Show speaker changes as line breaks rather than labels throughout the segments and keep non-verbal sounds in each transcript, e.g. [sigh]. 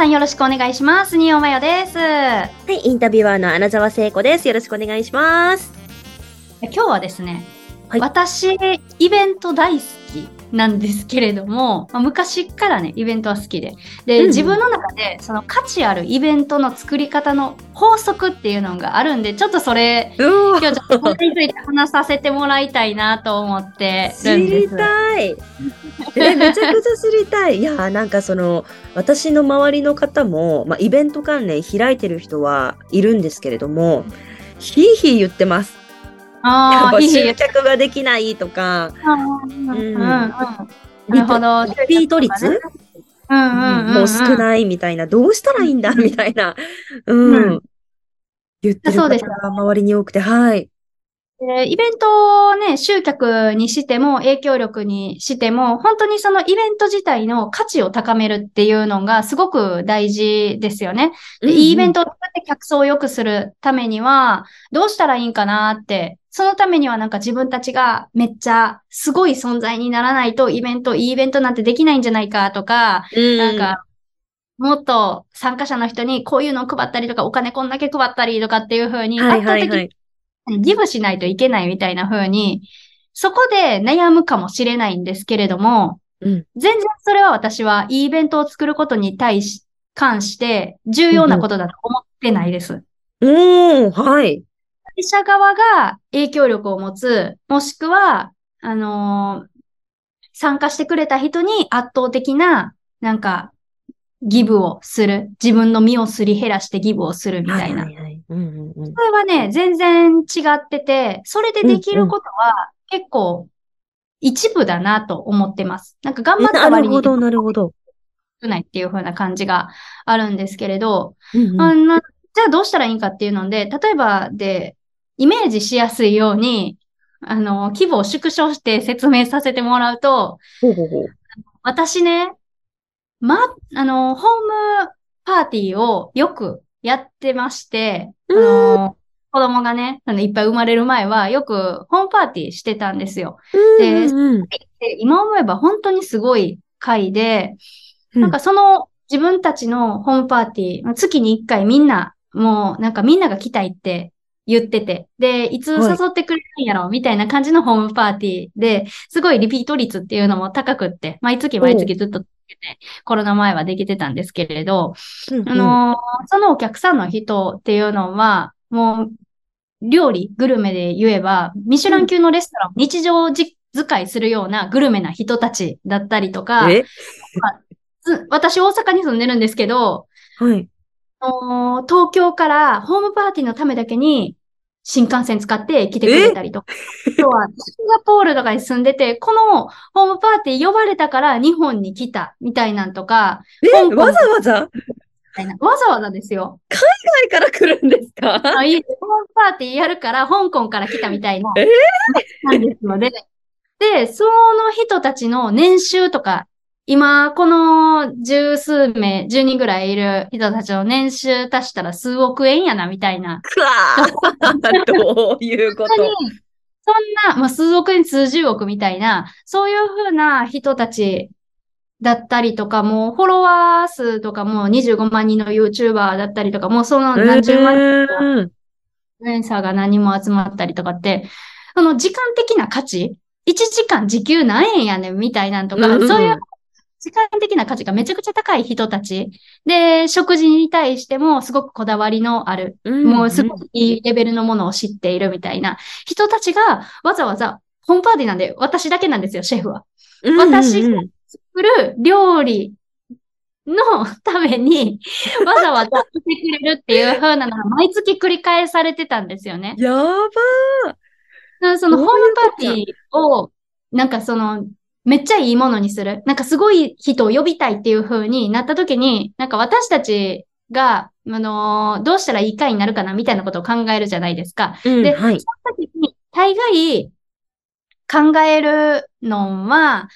さんよろしくお願いします。新尾真代です。
はい、インタビュアーの穴澤聖子です。よろしくお願いします。
今日はですね、
はい
私、イベント大好きなんですけれども、まあ昔からね、イベントは好きで。で、
うん
自分の中で、その価値あるイベントの作り方の法則っていうのがあるんで、ちょっとそれ、今日ちょっとこれについて話させてもらいたいなと思って
知り
るんです。
たい。え、めちゃくちゃ知りたい。いやー、なんかその、私の周りの方も、まあ、イベント関連開いてる人はいるんですけれども、ひいひい言ってます。や
あ
集客ができないとか、
うんうんうんうん。な
リピート率？もう少
い。
ないみたいな、どうしたらいいんだ？みたいな、う
うん
ん。言ってる方が周りに多くて、はい。
でイベントをね、集客にしても、影響力にしても、本当にそのイベント自体の価値を高めるっていうのがすごく大事ですよね。でいいイベン
ト。
トを作って客層を良くするためには、どうしたらいいんかなって、そのためにはなんか自分たちがめっちゃすごい存在にならないとイベント、いいイベントなんてできないんじゃないかとか、
うん
なんか、もっと参加者の人にこういうのを配ったりとか、お金こんだけ配ったりとかっていう風に、
はい
圧倒的に。ギブしないといけないみたいな風に、そこで悩むかもしれないんですけれども、
うん
全然それは私はいいイベントを作ることに対し、関して重要なことだと思ってないです。
うん、はい。
会社側が影響力を持つ、もしくは、あのー参加してくれた人に圧倒的な、なんか、ギブをする。自分の身をすり減らしてギブをするみたいな。
はいはいはい。うんうんうん。
それはね、全然違ってて、それでできることは結構一部だなと思ってます。なんか頑張った割に
なるほど、なるほど。
少ないっていう風な感じがあるんですけれど、
うんうん
あんなじゃあどうしたらいいんかっていうので、例えばで、イメージしやすいように、あの、規模を縮小して説明させてもらうと、
ほうほうほう。
私ね、ま、あの、ホームパーティーをよくやってまして、あの、子供がね、あのいっぱい生まれる前は、よくホームパーティーしてたんですよ。で今思えば本当にすごい会で、
うん
なんかその自分たちのホームパーティー、月に一回みんな、もうなんかみんなが来たいって言ってて、で、いつ
はい。
誘ってくれるんやろみたいな感じのホームパーティーで、すごいリピート率っていうのも高くって、毎月毎月ずっとコロナ前はできてたんですけれど、
うんうん。
あのーそのお客さんの人っていうのは、もう、料理、グルメで言えば、ミシュラン級のレストランを日常じ使いするようなグルメな人たちだったりとか、私大阪に住んでるんですけど、
はい。
あのー東京からホームパーティーのためだけに新幹線使って来てくれたりとか、あとはシンガポールとかに住んでて、このホームパーティー呼ばれたから日本に来たみたいなんとか、
え？わざわざ？
みたいな。わざわざですよ。
海外から来るんですか？
あいいホームパーティーやるから香港から来たみたいな。
え
なんですので。で、その人たちの年収とか、今、この十数名、十人ぐらいいる人たちの年収足したら数億円やな、みたいな。
くわー [laughs] どういうこ
本当に
と、
そんな、まあ、数億円、数十億みたいな、そういうふうな人たちだったりとか、もうフォロワー数とかも25万人の YouTuber だったりとか、もうその何十万人とか
うん
インサーが何人も集まったりとかって、その時間的な価値 ?1 時間時給何円やねんみたいなんとか、
うんうん
そういう時間的な価値がめちゃくちゃ高い人たち。で、食事に対してもすごくこだわりのある、
うん
もうすごくいいレベルのものを知っているみたいな人たちがわざわざ、ホームパーティーなんで私だけなんですよ、シェフは。
うん
私
うんうん
作る料理のために、[laughs] わざわざ来てくれるっていう風なのが毎月繰り返されてたんですよね。
やば
だからそのホームパーティーを、なんかその、めっちゃいいものにする。なんかすごい人を呼びたいっていう風になった時に、なんか私たちが、あのーどうしたらいいかになるかなみたいなことを考えるじゃないですか。で
うんはい。
その時に、大概考えるのは、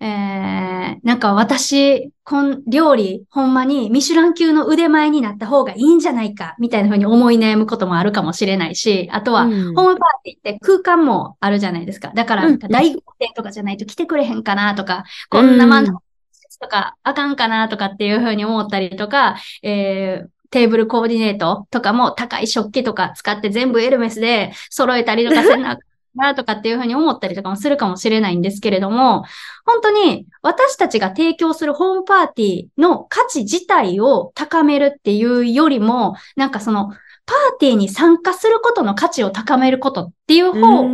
えー、なんか私、こん、料理、ほんまにミシュラン級の腕前になった方がいいんじゃないか、みたいな風に思い悩むこともあるかもしれないし、あとは、
うん
ホームパーティーって空間もあるじゃないですか。だから、
うん
大豪邸とかじゃないと来てくれへんかなとか、こんな満
うん
とかあかんかなとかっていうふうに思ったりとか、えー、テーブルコーディネートとかも高い食器とか使って全部エルメスで揃えたりとかせんななとかっていうふうに思ったりとかもするかもしれないんですけれども、本当に私たちが提供するホームパーティーの価値自体を高めるっていうよりも、なんかそのパーティーに参加することの価値を高めることっていう方を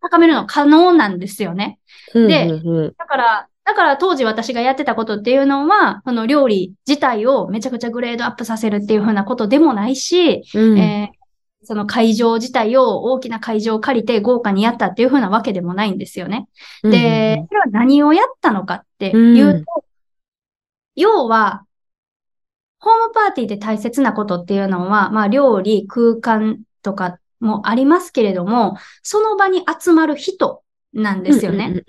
高めるの可能なんですよね。で、だから、だから当時私がやってたことっていうのは、この料理自体をめちゃくちゃグレードアップさせるっていうふうなことでもないし、うん、えー、その会場自体を大きな会場を借りて豪華にやったっていうふうなわけでもないんですよね。で、それは何をやったのかっていうと、うん、要は、ホームパーティーで大切なことっていうのは、まあ料理、空間とかもありますけれども、その場に集まる人なんですよね。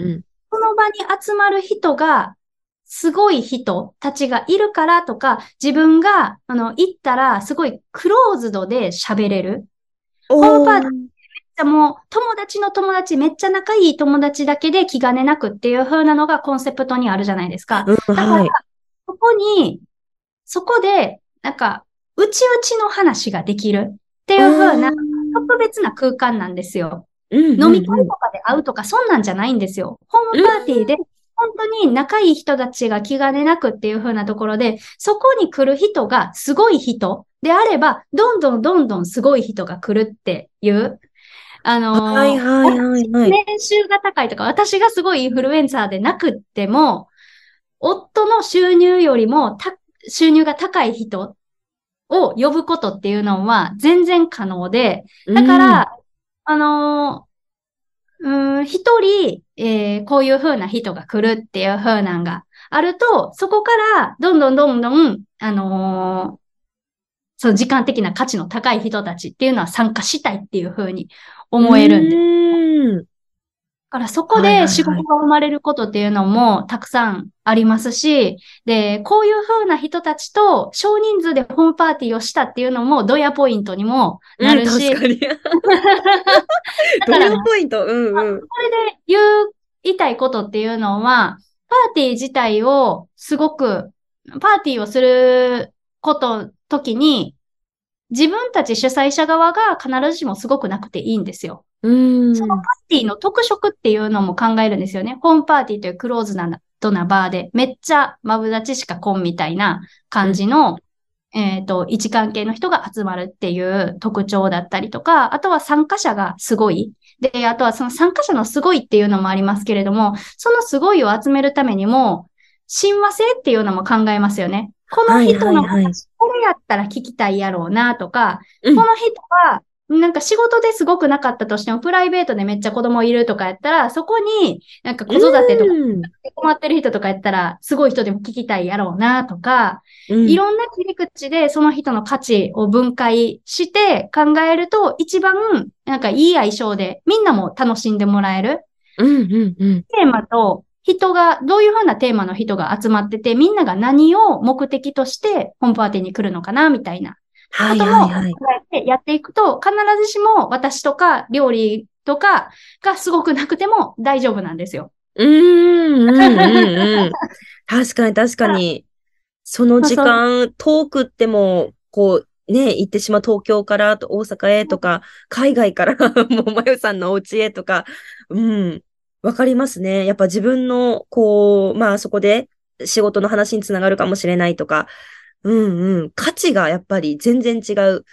その場に集まる人が、すごい人たちがいるからとか、自分が、あの、行ったら、すごいクローズドで喋れる。ホームパーティーめっちゃもう、友達の友達、めっちゃ仲いい友達だけで気兼ねなくっていう風なのがコンセプトにあるじゃないですか。だから、そこに、そこで、なんか、うちうちの話ができるっていう風な特別な空間なんですよ。飲み会とかで会うとか、そんなんじゃないんですよ。ホームパーティーで、本当に仲いい人たちが気兼ねなくっていう風なところで、そこに来る人がすごい人であれば、どんどんどんどんすごい人が来るっていう、あのー、はいはいはいはい。年収が高いとか、私がすごいインフルエンサーでなくっても、夫の収入よりも収入が高い人を呼ぶことっていうのは全然可能で、だから、あのー、うん、一人、えー、こういう風な人が来るっていう風なんがあると、そこからどんどんどんどん、あのー、その時間的な価値の高い人たちっていうのは参加したいっていう風に思えるんです。からそこで仕事が生まれることっていうのもたくさんありますし、で、こういう風な人たちと少人数でホームパーティーをしたっていうのもドヤポイントにもなるし。うん、確かに。[laughs]
ドヤポイント、うんうん。
これで言う、言いたいことっていうのは、パーティー自体をすごく、パーティーをすること、時に、自分たち主催者側が必ずしもすごくなくていいんですよ。うんそのパーティーの特色っていうのも考えるんですよね。ホームパーティーというクローズなドなバーで、めっちゃマブダチしか来んみたいな感じの、うん、えっ、ー、と、位置関係の人が集まるっていう特徴だったりとか、あとは参加者がすごい。で、あとはその参加者のすごいっていうのもありますけれども、そのすごいを集めるためにも、親和性っていうのも考えますよね。この人の話、これやったら聞きたいやろうなとか、この人はなんか仕事ですごくなかったとしても、プライベートでめっちゃ子供いるとかやったら、そこになんか子育てとか困ってる人とかやったら、すごい人でも聞きたいやろうなとか、うん、いろんな切り口でその人の価値を分解して考えると、一番なんかいい相性でみんなも楽しんでもらえる。うんうんうん、テーマと人が、どういうふうなテーマの人が集まってて、みんなが何を目的としてホームパーティーに来るのかな、みたいなことも考えてやっていくと、必ずしも私とか料理とかがすごくなくても大丈夫なんですよ。うん、うん、うん。[laughs]
確かに確かに。その時間、遠くっても、こう、ね、行ってしまう東京から大阪へとか、海外から [laughs] もうまゆさんのお家へとか、うん、わかりますね。やっぱ自分の、こう、まあそこで仕事の話につながるかもしれないとか、うんうん。価値がやっぱり全然違う。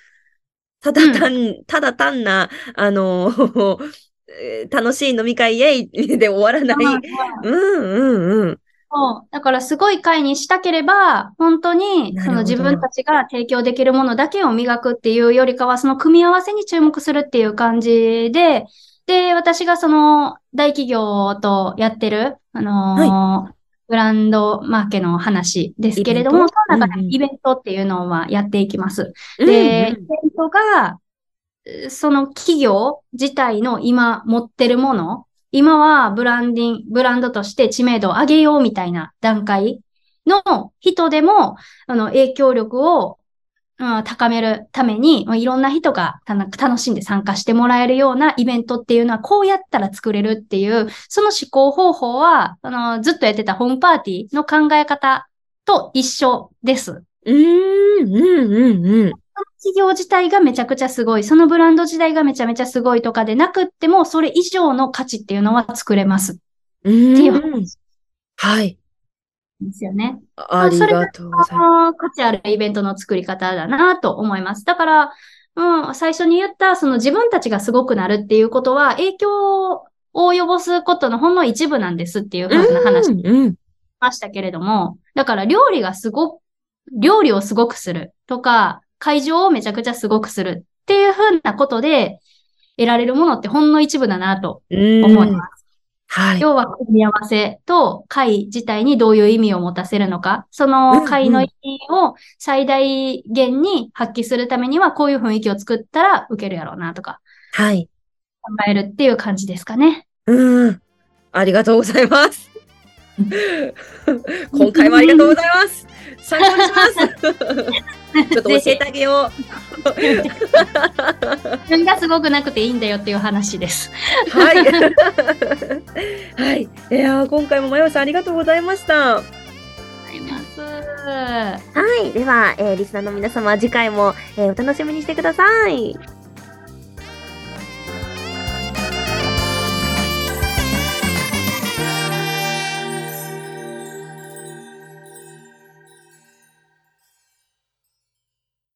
ただ単、うん、ただ単な、あの、[laughs] 楽しい飲み会イェイで終わらない。うんうんうん。
そう。だからすごい会にしたければ、本当に、その自分たちが提供できるものだけを磨くっていうよりかは、その組み合わせに注目するっていう感じで、で、私がその大企業とやってる、あのーはいブランドマーケの話ですけれども、その中でイベントっていうのはやっていきます。うんうん、で、イベントが、その企業自体の今持ってるもの、今はブランディング、ブランドとして知名度を上げようみたいな段階の人でも、あの、影響力を、うん、高めるために、まあいろんな人が楽しんで参加してもらえるようなイベントっていうのは、こうやったら作れるっていう、その思考方法は、あの、ずっとやってたホームパーティーの考え方と一緒です。
うーん、うん、うん、うん。
企業自体がめちゃくちゃすごい、そのブランド自体がめちゃめちゃすごいとかでなくっても、それ以上の価値っていうのは作れます。
うーん
っていう話
はい。
ですよね。
ありがとうございま
あー価値あるイベントの作り方だなと思います。だから、うん、最初に言った、その自分たちがすごくなるっていうことは、影響を及ぼすことのほんの一部なんですっていう
す。
風な話し。ましたけれども、だから料理がすごく、料理をすごくするとか、会場をめちゃくちゃすごくするっていう風なことで、得られるものってほんの一部だなと
うん
思います。
はい。
要は組み合わせと会自体にどういう意味を持たせるのか、その会の意味を最大限に発揮するためにはこういう雰囲気を作ったら受けるやろうなとか
はい。
考えるっていう感じですかね。
うん。ありがとうございます。[laughs] 今回もありがとうございます。参考にします。[laughs] ちょっと教えてあげよう。
自分がすごくなくていいんだよっていう話です。
はい。[laughs] はい。いやー今回もまよさんありがとうございました。はい。では、えーリスナーの皆様、次回も、えーお楽しみにしてください。